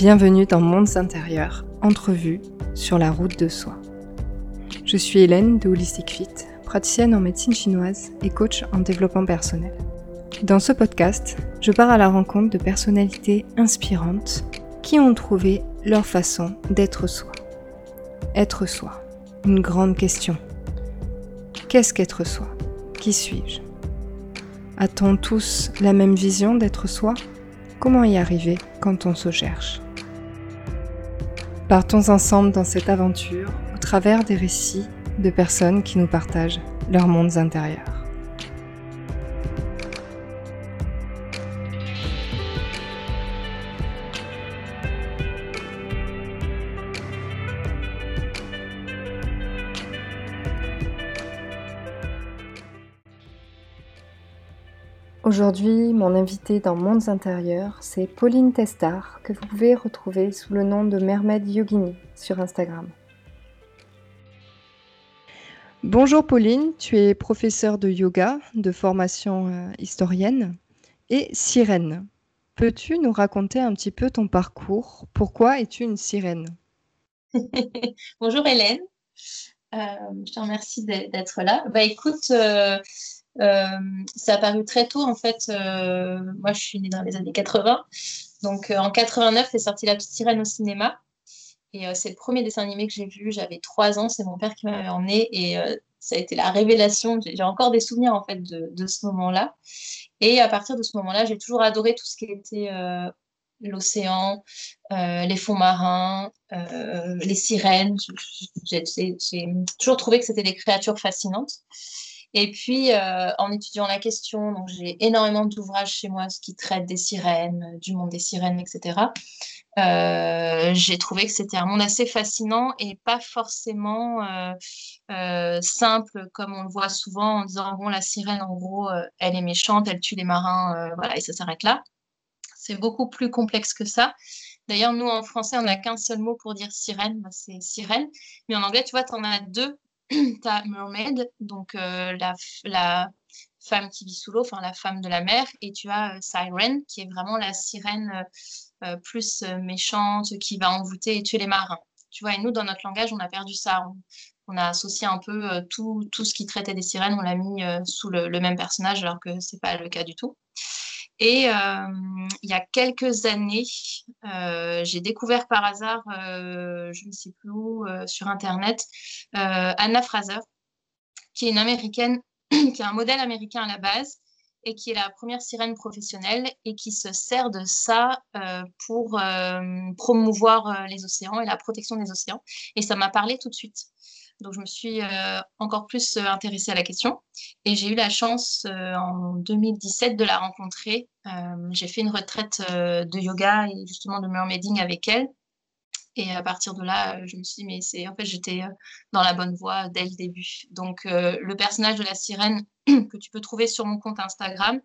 Bienvenue dans Mondes intérieurs, entrevue sur la route de soi. Je suis Hélène de Holistic Fit, praticienne en médecine chinoise et coach en développement personnel. Dans ce podcast, je pars à la rencontre de personnalités inspirantes qui ont trouvé leur façon d'être soi. Être soi, une grande question. Qu'est-ce qu'être soi? Qui suis-je? A-t-on tous la même vision d'être soi? Comment y arriver quand on se cherche? Partons ensemble dans cette aventure au travers des récits de personnes qui nous partagent leurs mondes intérieurs. Aujourd'hui, mon invité dans Mondes intérieurs, c'est Pauline Testard, que vous pouvez retrouver sous le nom de Mermaid Yogini sur Instagram. Bonjour Pauline, tu es professeure de yoga, de formation euh, historienne et sirène. Peux-tu nous raconter un petit peu ton parcours? Pourquoi es-tu une sirène? Bonjour Hélène, euh, je te remercie d'être là. Bah écoute, euh, euh, ça a paru très tôt, en fait. Euh, moi, je suis née dans les années 80. Donc, euh, en 89, est sorti La Petite Sirène au cinéma. Et c'est le premier dessin animé que j'ai vu. J'avais trois ans. C'est mon père qui m'avait emmené. Et ça a été la révélation. J'ai encore des souvenirs, en fait, de ce moment-là. Et à partir de ce moment-là, j'ai toujours adoré tout ce qui était l'océan, les fonds marins, les sirènes. J'ai toujours trouvé que c'était des créatures fascinantes. Et puis, euh, en étudiant la question, j'ai énormément d'ouvrages chez moi qui traitent des sirènes, euh, du monde des sirènes, etc. Euh, j'ai trouvé que c'était un monde assez fascinant et pas forcément simple comme on le voit souvent en disant bon la sirène en gros elle est méchante, elle tue les marins, voilà et ça s'arrête là. C'est beaucoup plus complexe que ça. D'ailleurs, nous, en français, on n'a qu'un seul mot pour dire sirène, c'est sirène. Mais en anglais, tu vois, tu en as deux tu as Mermaid, donc euh, la, femme qui vit sous l'eau, enfin la femme de la mer, et tu as euh, Siren, qui est vraiment la sirène euh, plus méchante, qui va envoûter et tuer les marins. Tu vois, et nous, dans notre langage, on a perdu ça. On, a associé un peu tout, tout, ce qui traitait des sirènes, on l'a mis sous le, le, même personnage, alors que ce n'est pas le cas du tout. Et euh, il y a quelques années, euh, j'ai découvert par hasard, euh, je ne sais plus où, sur Internet, Anna Fraser, qui est une américaine, qui est un modèle américain à la base et qui est la première sirène professionnelle et qui se sert de ça pour promouvoir les océans et la protection des océans. Et ça m'a parlé tout de suite. Donc, je me suis euh, encore plus euh, intéressée à la question. Et j'ai eu la chance euh, en 2017 de la rencontrer. j'ai fait une retraite de yoga et justement de mermaiding avec elle. Et à partir de là, je me suis dit, mais c'est en fait, j'étais dans la bonne voie dès le début. Donc, le personnage de la sirène que tu peux trouver sur mon compte Instagram,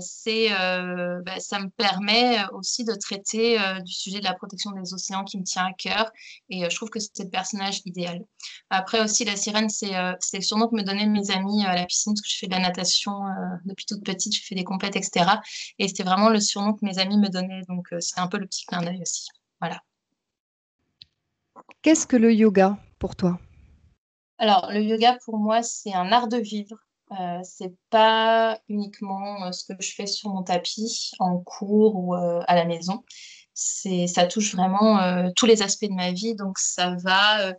c'est, euh, bah, ça me permet aussi de traiter euh, du sujet de la protection des océans qui me tient à cœur. Et je trouve que c'est le personnage idéal. Après aussi, la sirène, c'est, c'est le surnom que me donnaient mes amis à la piscine, parce que je fais de la natation depuis toute petite, je fais des compètes, etc. Et c'était vraiment le surnom que mes amis me donnaient. Donc, c'est un peu le petit clin d'œil aussi. Voilà. Qu'est-ce que le yoga pour toi? Alors, le yoga pour moi, c'est un art de vivre. Euh, c'est pas uniquement euh, ce que je fais sur mon tapis en cours ou euh, à la maison. C'est, ça touche vraiment tous les aspects de ma vie. Donc, ça va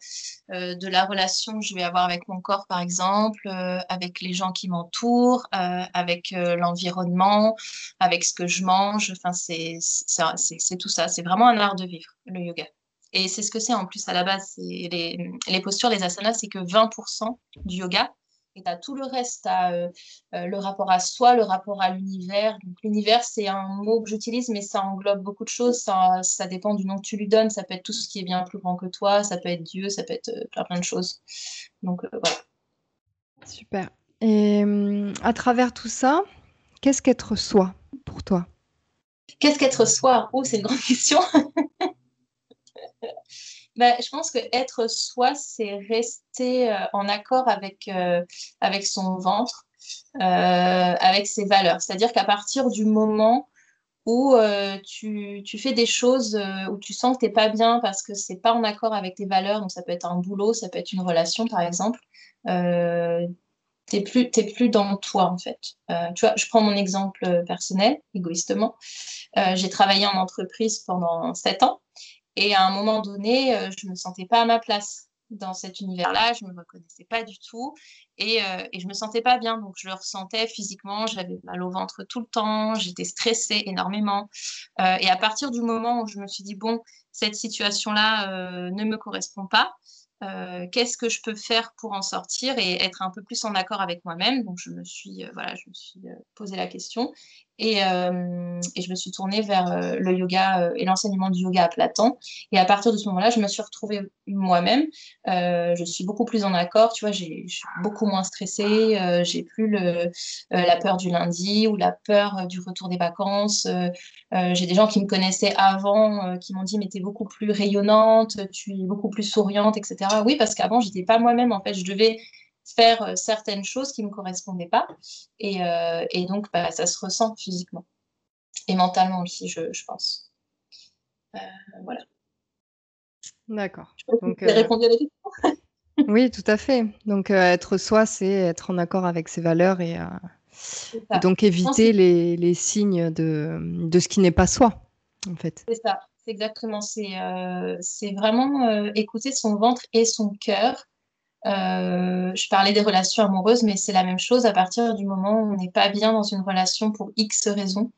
de la relation que je vais avoir avec mon corps, par exemple, avec les gens qui m'entourent, avec l'environnement, avec ce que je mange. Enfin, c'est, tout ça. C'est vraiment un art de vivre, le yoga. Et c'est ce que c'est en plus à la base. Les postures, les asanas, c'est que 20% du yoga. Et tu as tout le reste, tu as euh, euh, le rapport à soi, le rapport à l'univers. Donc l'univers, c'est un mot que j'utilise, mais ça englobe beaucoup de choses. Ça, ça, dépend du nom que tu lui donnes. Ça peut être tout ce qui est bien plus grand que toi, ça peut être Dieu, ça peut être euh, plein, plein de choses. Donc voilà. Super. Et à travers tout ça, qu'est-ce qu'être soi pour toi? Qu'est-ce qu'être soi? Oh, c'est une grande question. Bah, je pense que être soi, c'est rester euh, en accord avec, euh, avec son ventre, euh, avec ses valeurs. C'est-à-dire qu'à partir du moment où tu, tu, fais des choses où tu sens que tu n'es pas bien parce que c'est pas en accord avec tes valeurs. Donc, ça peut être un boulot, ça peut être une relation, par exemple. Euh, t'es plus, plus dans toi, en fait. tu vois, je prends mon exemple personnel, égoïstement. J'ai travaillé en entreprise pendant sept ans et à un moment donné, je me sentais pas à ma place dans cet univers-là, je me reconnaissais pas du tout et, euh, je me sentais pas bien. Donc je le ressentais physiquement, j'avais mal au ventre tout le temps, j'étais stressée énormément. Euh, et à partir du moment où je me suis dit bon, cette situation-là euh, ne me correspond pas, euh, qu'est-ce que je peux faire pour en sortir et être un peu plus en accord avec moi-même? Donc je me suis euh, voilà, je me suis posé la question et, euh, et, je me suis tournée vers euh, le yoga euh, et l'enseignement du yoga à Platon. Et à partir de ce moment-là, je me suis retrouvée moi-même. je suis beaucoup plus en accord, tu vois, j'ai beaucoup moins stressée, j'ai plus la peur du lundi ou la peur du retour des vacances. j'ai des gens qui me connaissaient avant qui m'ont dit mais t'es beaucoup plus rayonnante, tu es beaucoup plus souriante, etc. Oui, parce qu'avant, j'étais pas moi-même, en fait, je devais faire euh, certaines choses qui ne me correspondaient pas. Et, euh, et donc, bah, ça se ressent physiquement et mentalement aussi, je, je pense. Euh, voilà. D'accord. Donc, euh... répondu à la question. oui, tout à fait. Donc, être soi, c'est être en accord avec ses valeurs et, et donc éviter les, les, signes de, de ce qui n'est pas soi, en fait. C'est ça, c'est exactement. C'est vraiment écouter son ventre et son cœur euh, je parlais des relations amoureuses, mais c'est la même chose à partir du moment où on n'est pas bien dans une relation pour X raisons.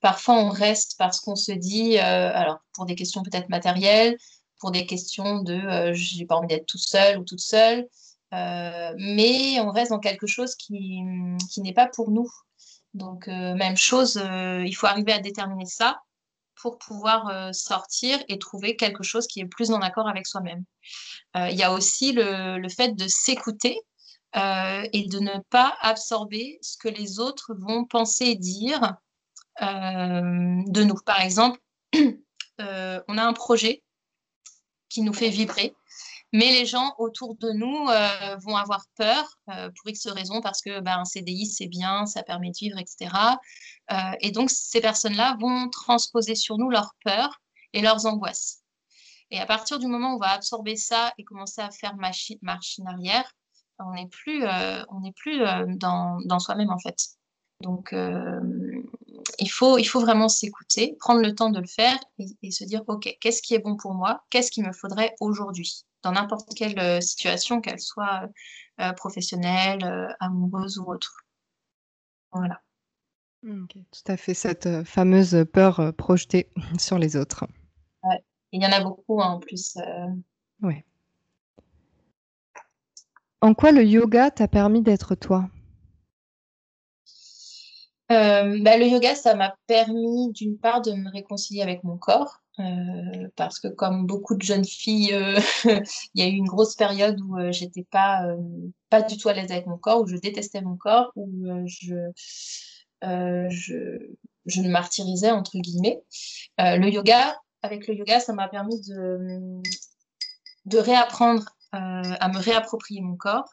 Parfois, on reste parce qu'on se dit, euh, alors pour des questions peut-être matérielles, pour des questions de euh, j'ai pas envie d'être tout seul ou toute seule, euh, mais on reste dans quelque chose qui, qui n'est pas pour nous. Donc, même chose, il faut arriver à déterminer ça pour pouvoir euh, sortir et trouver quelque chose qui est plus en accord avec soi-même. Euh, il y a aussi le, le fait de s'écouter euh, et de ne pas absorber ce que les autres vont penser et dire de nous. Par exemple, on a un projet qui nous fait vibrer mais les gens autour de nous euh, vont avoir peur euh, pour X raisons parce que ben, un CDI, c'est bien, ça permet de vivre, etc. Euh, et donc, ces personnes-là vont transposer sur nous leurs peurs et leurs angoisses. Et à partir du moment où on va absorber ça et commencer à faire machine arrière, on n'est plus, on n'est plus dans, soi-même, en fait. Donc, il, faut, il faut vraiment s'écouter, prendre le temps de le faire et, et se dire, OK, qu'est-ce qui est bon pour moi? Qu'est-ce qu'il me faudrait aujourd'hui? Dans n'importe quelle euh, situation, qu'elle soit euh, professionnelle, euh, amoureuse ou autre. Voilà. Mmh, tout à fait, cette fameuse peur projetée sur les autres. Ouais. Il y en a beaucoup hein, en plus. Ouais. En quoi le yoga t'a permis d'être toi? Euh, bah, le yoga, ça m'a permis d'une part de me réconcilier avec mon corps, euh, parce que comme beaucoup de jeunes filles, euh, il y a eu une grosse période où euh, j'étais pas euh, pas du tout à l'aise avec mon corps, où je détestais mon corps, où je, je je me martyrisais entre guillemets. le yoga, avec le yoga, ça m'a permis de de réapprendre à me réapproprier mon corps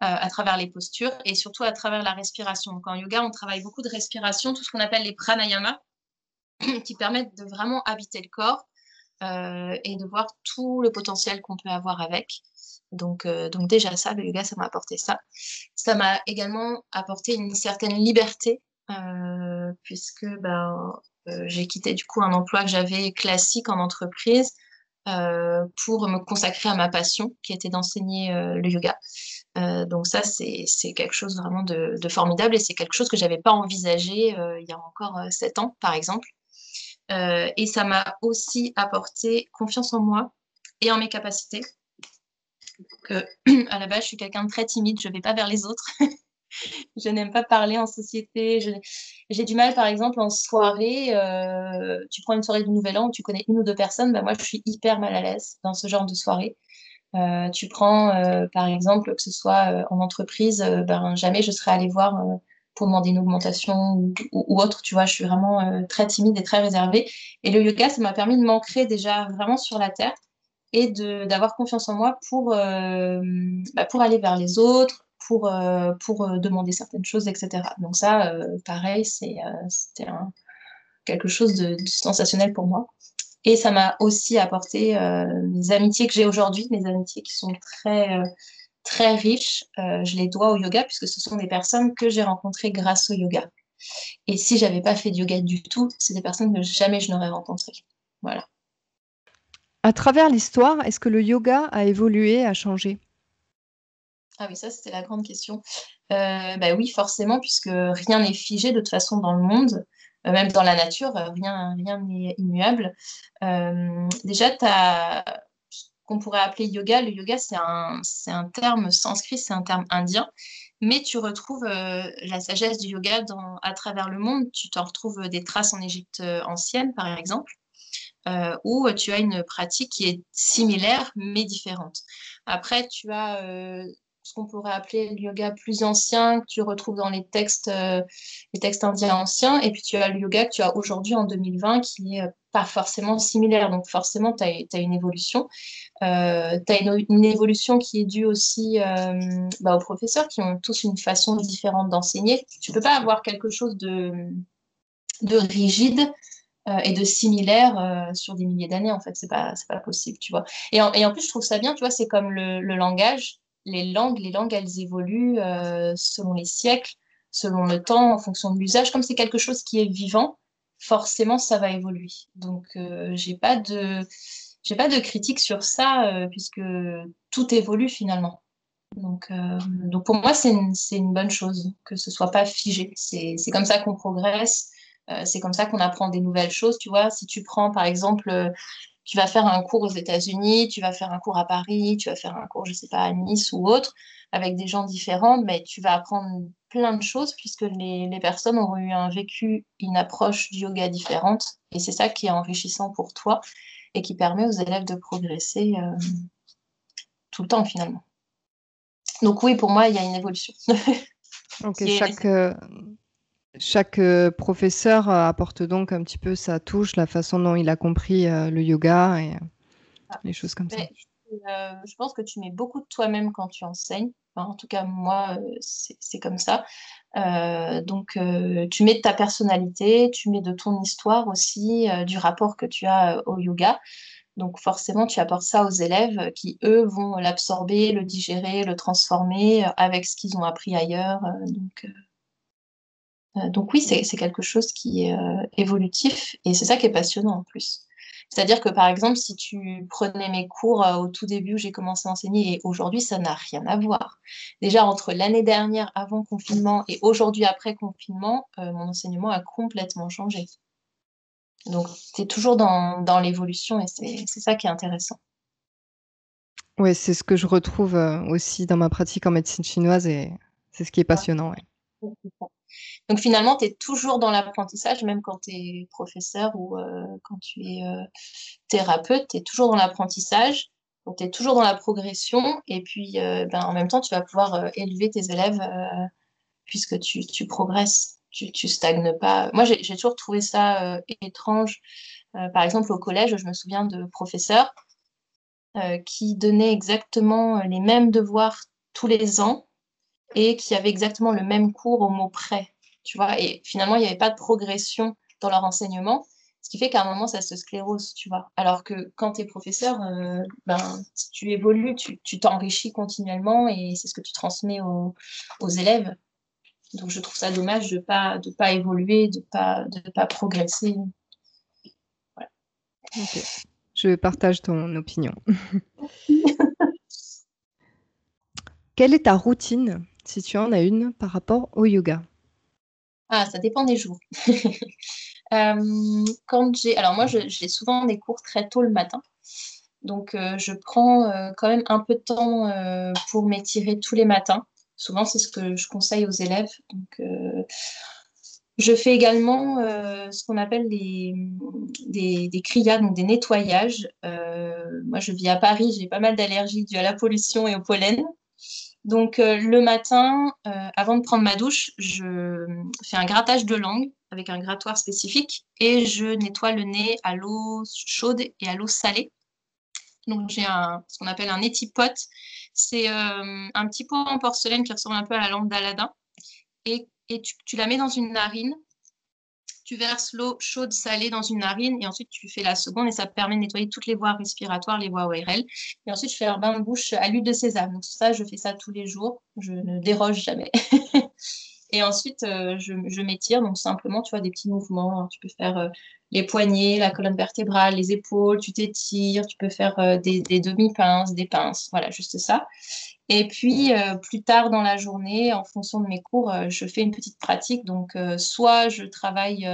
à travers les postures et surtout à travers la respiration. Donc en yoga, on travaille beaucoup de respiration, tout ce qu'on appelle les pranayama qui permettent de vraiment habiter le corps euh, et de voir tout le potentiel qu'on peut avoir avec. Donc, euh, donc déjà ça, le yoga, ça m'a apporté ça. Ça m'a également apporté une certaine liberté euh, puisque ben, j'ai quitté du coup un emploi que j'avais classique en entreprise pour me consacrer à ma passion qui était d'enseigner le yoga. donc ça, c'est quelque chose vraiment de, de, formidable et c'est quelque chose que j'avais pas envisagé il y a encore sept ans, par exemple. Euh, et ça m'a aussi apporté confiance en moi et en mes capacités. Que, à la base, je suis quelqu'un de très timide, je ne vais pas vers les autres. je n'aime pas parler en société. J'ai du mal, par exemple, en soirée. Euh, tu prends une soirée du Nouvel An où tu connais une ou deux personnes, bah, moi, je suis hyper mal à l'aise dans ce genre de soirée. Euh, tu prends, euh, par exemple, que ce soit euh, en entreprise, euh, ben, jamais je serais allée voir pour demander une augmentation ou, autre. Tu vois, je suis vraiment euh, très timide et très réservée. Et le yoga, ça m'a permis de m'ancrer déjà vraiment sur la terre et d'avoir confiance en moi pour, euh, bah, pour aller vers les autres, pour, euh, pour demander certaines choses, etc. Donc ça, pareil, c'était un, quelque chose de, sensationnel pour moi. Et ça m'a aussi apporté mes amitiés que j'ai aujourd'hui, mes amitiés qui sont très, très riches. je les dois au yoga puisque ce sont des personnes que j'ai rencontrées grâce au yoga. Et si j'avais pas fait de yoga du tout, c'est des personnes que jamais je n'aurais rencontrées. Voilà. À travers l'histoire, est-ce que le yoga a évolué, a changé? Ah oui, ça c'était la grande question. Euh, bah oui, forcément, puisque rien n'est figé de toute façon dans le monde, euh, même dans la nature, euh, rien rien n'est immuable. déjà, tu as qu'on pourrait appeler yoga. Le yoga, c'est un, un terme sanskrit, c'est un terme indien mais tu retrouves la sagesse du yoga à travers le monde. Tu t'en retrouves des traces en Égypte ancienne, par exemple, où tu as une pratique qui est similaire mais différente. Après, tu as ce qu'on pourrait appeler le yoga plus ancien que tu retrouves dans les textes, les textes indiens anciens, et puis tu as le yoga que tu as aujourd'hui en 2020 qui n'est pas forcément similaire. Donc forcément, tu as, une évolution. Euh, tu as une, évolution qui est due aussi euh, bah, aux professeurs qui ont tous une façon différente d'enseigner. Tu peux pas avoir quelque chose de, de rigide euh, et de similaire sur des milliers d'années, en fait. C'est pas, pas possible, tu vois. Et en, et en, plus, je trouve ça bien, tu vois, c'est comme le, le, langage. Les langues, les langues, elles évoluent selon les siècles, selon le temps, en fonction de l'usage. Comme c'est quelque chose qui est vivant, forcément, ça va évoluer. Donc, j'ai pas de j'ai pas de critique sur ça euh, puisque tout évolue finalement. Donc, euh, donc pour moi, c'est une, une, bonne chose que ce soit pas figé. C'est comme ça qu'on progresse, euh, c'est comme ça qu'on apprend des nouvelles choses. Tu vois, si tu prends par exemple, tu vas faire un cours aux États-Unis, tu vas faire un cours à Paris, tu vas faire un cours, je sais pas, à Nice ou autre, avec des gens différents, mais tu vas apprendre plein de choses puisque les, les personnes auront eu un vécu, une approche du yoga différente. Et c'est ça qui est enrichissant pour toi et qui permet aux élèves de progresser euh, tout le temps finalement. Donc oui, pour moi, il y a une évolution. chaque, euh, chaque euh, professeur apporte donc un petit peu sa touche, la façon dont il a compris le yoga et ah. les choses comme ça. Je pense que tu mets beaucoup de toi-même quand tu enseignes. en tout cas, moi, c'est comme ça. Euh, donc, euh, tu mets de ta personnalité, tu mets de ton histoire aussi, euh, du rapport que tu as au yoga. Donc, forcément, tu apportes ça aux élèves qui, eux, vont l'absorber, le digérer, le transformer avec ce qu'ils ont appris ailleurs. donc, oui, c'est quelque chose qui est évolutif et c'est ça qui est passionnant en plus. C'est-à-dire que, par exemple, si tu prenais mes cours euh, au tout début où j'ai commencé à enseigner et aujourd'hui, ça n'a rien à voir. Déjà, entre l'année dernière avant confinement et aujourd'hui après confinement, euh, mon enseignement a complètement changé. Donc, tu es toujours dans, dans l'évolution et c'est ça qui est intéressant. Oui, c'est ce que je retrouve euh, aussi dans ma pratique en médecine chinoise et c'est ce qui est passionnant. Donc finalement, tu es toujours dans l'apprentissage, même quand tu es professeur ou euh, quand tu es euh, thérapeute, tu es toujours dans l'apprentissage. Donc tu es toujours dans la progression et puis euh, ben, en même temps, tu vas pouvoir élever tes élèves puisque tu, progresses, tu, tu stagnes pas. Moi, j'ai toujours trouvé ça étrange. par exemple, au collège, je me souviens de professeurs qui donnaient exactement les mêmes devoirs tous les ans et qui avaient exactement le même cours au mot près, tu vois. Et finalement, il n'y avait pas de progression dans leur enseignement, ce qui fait qu'à un moment, ça se sclérose, tu vois. Alors que quand tu es professeur, euh, ben, tu évolues, tu t'enrichis continuellement et c'est ce que tu transmets aux, aux, élèves. Donc, je trouve ça dommage de ne pas, de pas évoluer, de ne pas, de pas progresser. Voilà. Je partage ton opinion. Quelle est ta routine si tu en as une par rapport au yoga Ah, ça dépend des jours. Euh, quand j'ai, alors moi, j'ai souvent des cours très tôt le matin. Donc, euh, je prends euh, quand même un peu de temps pour m'étirer tous les matins. Souvent, c'est ce que je conseille aux élèves. Donc, je fais également ce qu'on appelle des, des, donc des nettoyages. moi, je vis à Paris, j'ai pas mal d'allergies dues à la pollution et au pollen. Donc euh, le matin, euh, avant de prendre ma douche, je fais un grattage de langue avec un grattoir spécifique et je nettoie le nez à l'eau chaude et à l'eau salée. Donc j'ai ce qu'on appelle un étipote. C'est euh, un petit pot en porcelaine qui ressemble un peu à la lampe d'Aladin. Et, tu, la mets dans une narine tu verses l'eau chaude salée dans une narine et ensuite tu fais la seconde et ça permet de nettoyer toutes les voies respiratoires, les voies ORL. Et ensuite, je fais un bain de bouche à l'huile de sésame. Donc ça, je fais ça tous les jours. Je ne déroge jamais. et ensuite, euh, je, m'étire. Donc simplement, tu vois, des petits mouvements. Tu peux faire euh, les poignets, la colonne vertébrale, les épaules. Tu t'étires. Tu peux faire euh, des, des demi-pinces, des pinces. Voilà, juste ça. Et puis, euh, plus tard dans la journée, en fonction de mes cours, euh, je fais une petite pratique. Donc, euh, soit je travaille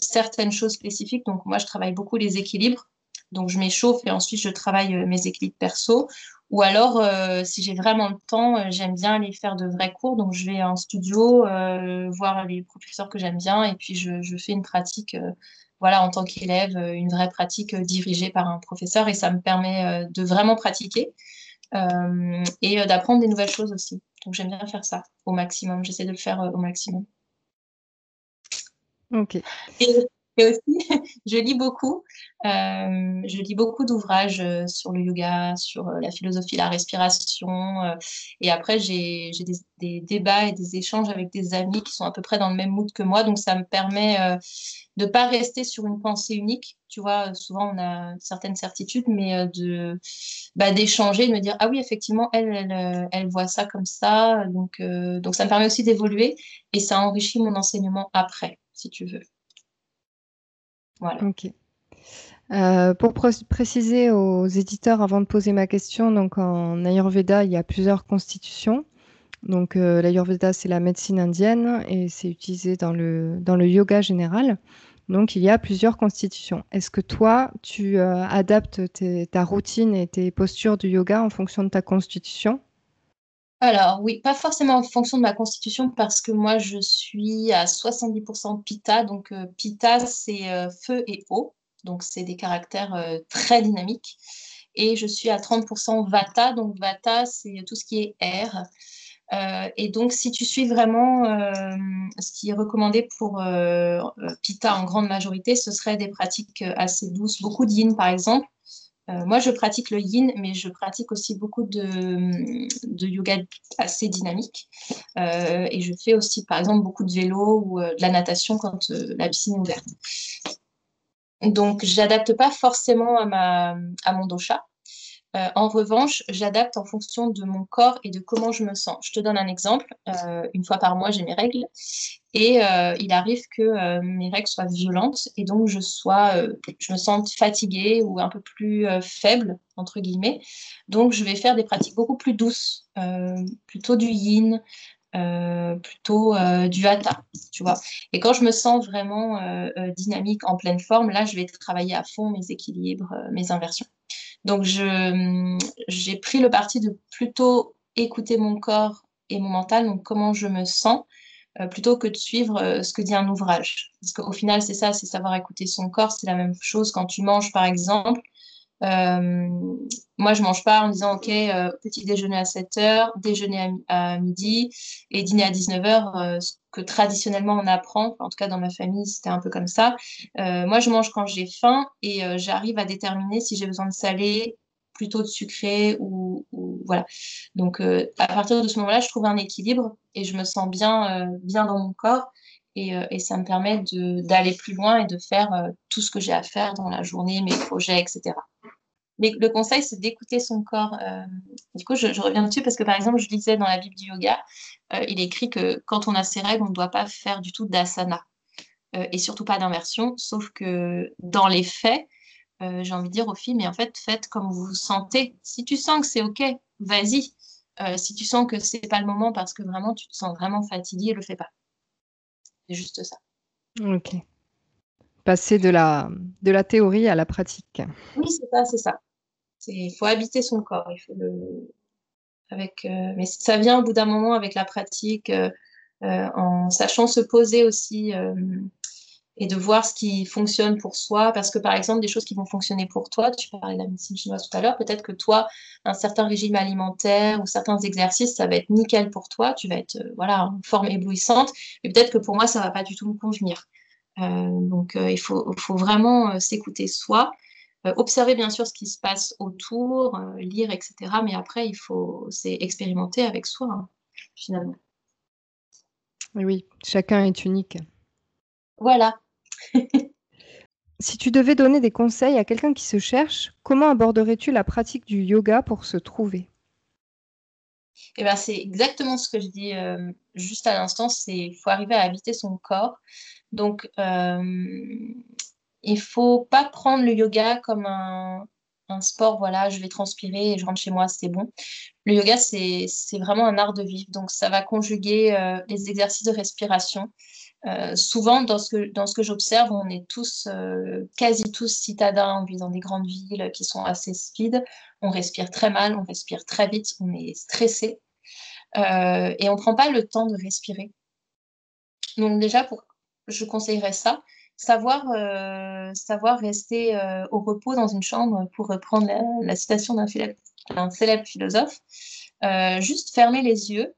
certaines choses spécifiques. Donc, moi, je travaille beaucoup les équilibres. Donc, je m'échauffe et ensuite, je travaille mes équilibres perso. Ou alors, si j'ai vraiment le temps, j'aime bien aller faire de vrais cours. Donc, je vais en studio, voir les professeurs que j'aime bien. Et puis, je, je fais une pratique voilà, en tant qu'élève, une vraie pratique dirigée par un professeur et ça me permet de vraiment pratiquer. Euh, et euh, d'apprendre des nouvelles choses aussi. Donc j'aime bien faire ça au maximum. J'essaie de le faire euh, au maximum. Ok. Et, aussi, je lis beaucoup. je lis beaucoup d'ouvrages sur le yoga, sur la philosophie, la respiration. et après, j'ai des, débats et des échanges avec des amis qui sont à peu près dans le même mood que moi. Donc, ça me permet de ne pas rester sur une pensée unique. Tu vois, souvent, on a certaines certitudes, mais de bah, d'échanger, de me dire, ah oui, effectivement, elle, elle, elle, voit ça comme ça. Donc, donc, ça me permet aussi d'évoluer et ça enrichit mon enseignement après, si tu veux. Voilà. Ok. pour préciser aux éditeurs avant de poser ma question, donc en Ayurveda, il y a plusieurs constitutions. Donc euh, l'Ayurveda, c'est la médecine indienne et c'est utilisé dans le, dans le yoga général. Donc il y a plusieurs constitutions. Est-ce que toi, tu euh, adaptes ta routine et tes postures du yoga en fonction de ta constitution? Alors oui, pas forcément en fonction de ma constitution parce que moi je suis à 70% Pitta. Donc euh, Pitta c'est feu et eau, donc c'est des caractères très dynamiques. Et je suis à 30% Vata, donc Vata c'est tout ce qui est air. Euh, et donc, si tu suis vraiment euh, ce qui est recommandé pour euh, Pita en grande majorité, ce serait des pratiques assez douces, beaucoup de yin par exemple. Moi, je pratique le yin, mais je pratique aussi beaucoup de, de yoga assez dynamique. et je fais aussi, par exemple, beaucoup de vélo ou de la natation quand la piscine est ouverte. Donc, j'adapte pas forcément à, ma, à mon dosha. Euh, en revanche, j'adapte en fonction de mon corps et de comment je me sens. Je te donne un exemple. Euh, une fois par mois, j'ai mes règles et euh, il arrive que mes règles soient violentes et donc je sois, je me sente fatiguée ou un peu plus faible entre guillemets. Donc, je vais faire des pratiques beaucoup plus douces, plutôt du yin. plutôt du hatha, tu vois. Et quand je me sens vraiment dynamique, en pleine forme, là, je vais travailler à fond mes équilibres, mes inversions. Donc, j'ai pris le parti de plutôt écouter mon corps et mon mental, donc comment je me sens, euh, plutôt que de suivre euh, ce que dit un ouvrage. Parce qu'au final, c'est ça, c'est savoir écouter son corps. C'est la même chose quand tu manges, par exemple. Euh, moi, je mange pas en disant, OK, petit déjeuner à 7 heures, déjeuner à, midi et dîner à 19 heures, ce que traditionnellement on apprend. En tout cas, dans ma famille, c'était un peu comme ça. moi, je mange quand j'ai faim et j'arrive à déterminer si j'ai besoin de salé, plutôt de sucré ou, voilà. Donc, à partir de ce moment-là, je trouve un équilibre et je me sens bien, bien dans mon corps. Et, et, ça me permet d'aller plus loin et de faire tout ce que j'ai à faire dans la journée, mes projets, etc. Mais le conseil, c'est d'écouter son corps. Euh, du coup, je, reviens dessus parce que, par exemple, je lisais dans la Bible du yoga, euh, il est écrit que quand on a ses règles, on ne doit pas faire du tout d'asana euh, et surtout pas d'inversion, sauf que dans les faits, j'ai envie de dire aux filles, mais en fait, faites comme vous vous sentez. Si tu sens que c'est OK, vas-y. si tu sens que c'est pas le moment parce que vraiment tu te sens vraiment fatiguée, le fais pas. C'est juste ça. Ok. Passer de la, de la théorie à la pratique. Oui, c'est ça, c'est ça. Il faut habiter son corps. Il faut le, avec, euh, mais ça vient au bout d'un moment avec la pratique, euh, euh, en sachant se poser aussi et de voir ce qui fonctionne pour soi. Parce que par exemple, des choses qui vont fonctionner pour toi, tu parlais de la médecine chinoise tout à l'heure, peut-être que toi, un certain régime alimentaire ou certains exercices, ça va être nickel pour toi, tu vas être voilà, en forme éblouissante, mais peut-être que pour moi, ça va pas du tout me convenir. donc il faut, faut vraiment s'écouter soi euh, observer bien sûr ce qui se passe autour, euh, lire, etc. Mais après, il faut, c'est expérimenter avec soi, hein, finalement. Oui, chacun est unique. Voilà. si tu devais donner des conseils à quelqu'un qui se cherche, comment aborderais-tu la pratique du yoga pour se trouver? Eh ben, c'est exactement ce que je dis euh, juste à l'instant, c'est il faut arriver à habiter son corps. Donc, euh, il faut pas prendre le yoga comme un, sport, voilà, je vais transpirer et je rentre chez moi, c'est bon. Le yoga, c'est vraiment un art de vivre. Donc, ça va conjuguer euh, les exercices de respiration. Euh, souvent, dans ce que, dans ce que j'observe, on est tous, euh, quasi tous citadins, on vit dans des grandes villes qui sont assez speed, on respire très mal, on respire très vite, on est stressé. Et on ne prend pas le temps de respirer. Donc déjà, pour, je conseillerais ça, savoir, euh, savoir rester euh, au repos dans une chambre, pour reprendre la, citation d'un célèbre, philosophe, euh, juste fermer les yeux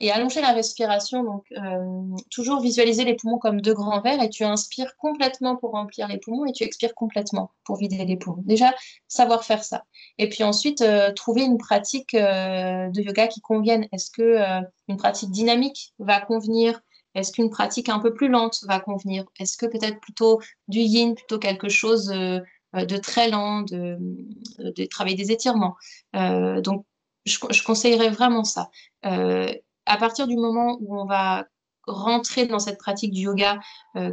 et allonger la respiration. Donc, toujours visualiser les poumons comme deux grands verres et tu inspires complètement pour remplir les poumons et tu expires complètement pour vider les poumons. Déjà, savoir faire ça. Et puis ensuite, trouver une pratique de yoga qui convienne. Est-ce que une pratique dynamique va convenir? Est-ce qu'une pratique un peu plus lente va convenir? Est-ce que peut-être plutôt du yin, plutôt quelque chose euh, de très lent, de, de travailler des étirements? Euh, Donc, je, conseillerais vraiment ça. Euh, à partir du moment où on va rentrer dans cette pratique du yoga,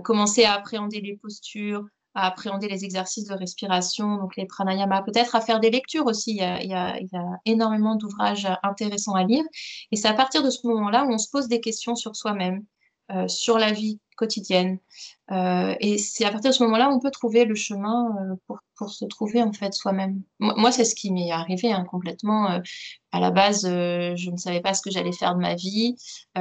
commencer à appréhender les postures, à appréhender les exercices de respiration, donc les pranayamas, peut-être à faire des lectures aussi. Il y a énormément d'ouvrages intéressants à lire. Et c'est à partir de ce moment-là où on se pose des questions sur soi-même. Euh, sur la vie quotidienne. Euh, et c'est à partir de ce moment-là on peut trouver le chemin euh, pour, pour, se trouver en fait soi-même. Moi, c'est ce qui m'est arrivé hein, complètement. à la base, je ne savais pas ce que j'allais faire de ma vie.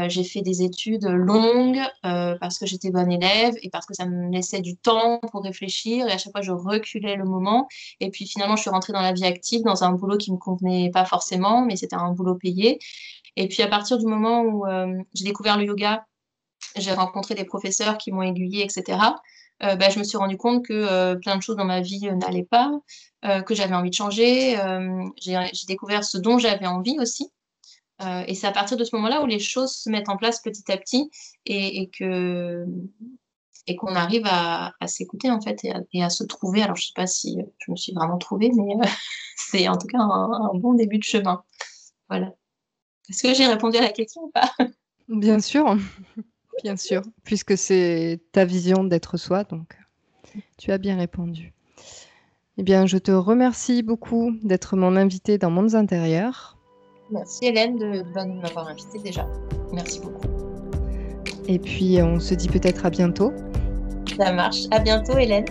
j'ai fait des études longues parce que j'étais bonne élève et parce que ça me laissait du temps pour réfléchir. Et à chaque fois, je reculais le moment. Et puis finalement, je suis rentrée dans la vie active, dans un boulot qui me convenait pas forcément, mais c'était un boulot payé. Et puis à partir du moment où j'ai découvert le yoga, j'ai rencontré des professeurs qui m'ont aiguillé, etc. Euh, bah, je me suis rendu compte que euh, plein de choses dans ma vie euh, n'allaient pas, que j'avais envie de changer. j'ai découvert ce dont j'avais envie aussi. et c'est à partir de ce moment-là où les choses se mettent en place petit à petit et, que et qu'on arrive à, s'écouter en fait et à, se trouver. Alors je sais pas si je me suis vraiment trouvée, mais c'est en tout cas un, un, bon début de chemin. Voilà. Est-ce que j'ai répondu à la question ou pas? Bien sûr. Bien sûr, puisque c'est ta vision d'être soi, donc tu as bien répondu. Eh bien, je te remercie beaucoup d'être mon invité dans Mondes intérieurs. Merci Hélène de, m'avoir invité déjà. Merci beaucoup. Et puis, on se dit peut-être à bientôt. Ça marche. À bientôt Hélène.